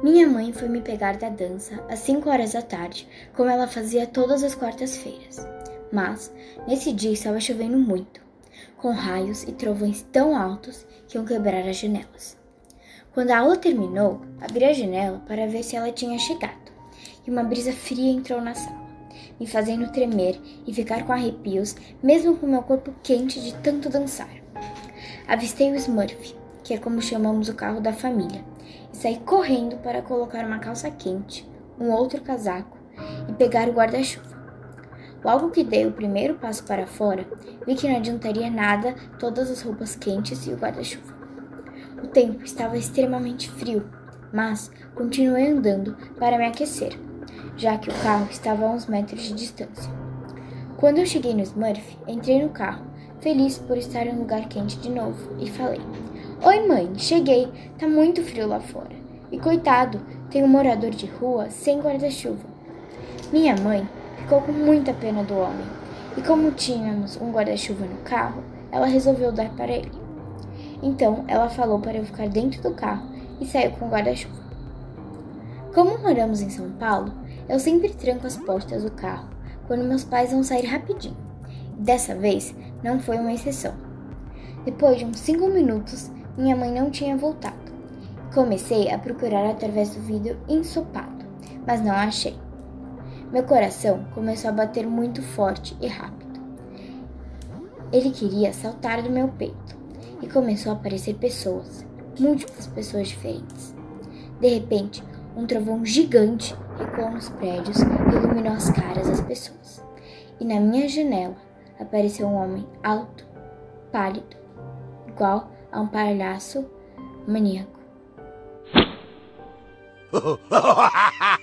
Minha mãe foi me pegar da dança às 5 horas da tarde, como ela fazia todas as quartas-feiras. Mas, nesse dia estava chovendo muito, com raios e trovões tão altos que iam quebrar as janelas. Quando a aula terminou, abri a janela para ver se ela tinha chegado, e uma brisa fria entrou na sala, me fazendo tremer e ficar com arrepios, mesmo com meu corpo quente de tanto dançar. Avistei o Smurf, que é como chamamos o carro da família, e saí correndo para colocar uma calça quente, um outro casaco e pegar o guarda-chuva. Logo que dei o primeiro passo para fora, vi que não adiantaria nada todas as roupas quentes e o guarda-chuva. O tempo estava extremamente frio, mas continuei andando para me aquecer, já que o carro estava a uns metros de distância. Quando eu cheguei no Smurf, entrei no carro, feliz por estar em um lugar quente de novo, e falei: Oi, mãe, cheguei. Tá muito frio lá fora. E coitado, tem um morador de rua sem guarda-chuva. Minha mãe ficou com muita pena do homem. E como tínhamos um guarda-chuva no carro, ela resolveu dar para ele. Então ela falou para eu ficar dentro do carro e saiu com o guarda-chuva. Como moramos em São Paulo, eu sempre tranco as portas do carro quando meus pais vão sair rapidinho. Dessa vez não foi uma exceção. Depois de uns cinco minutos, minha mãe não tinha voltado. Comecei a procurar através do vidro ensopado, mas não achei. Meu coração começou a bater muito forte e rápido. Ele queria saltar do meu peito e começou a aparecer pessoas, múltiplas pessoas diferentes. De repente, um trovão gigante ecoou nos prédios e iluminou as caras das pessoas. E na minha janela apareceu um homem alto, pálido, igual a um palhaço maníaco.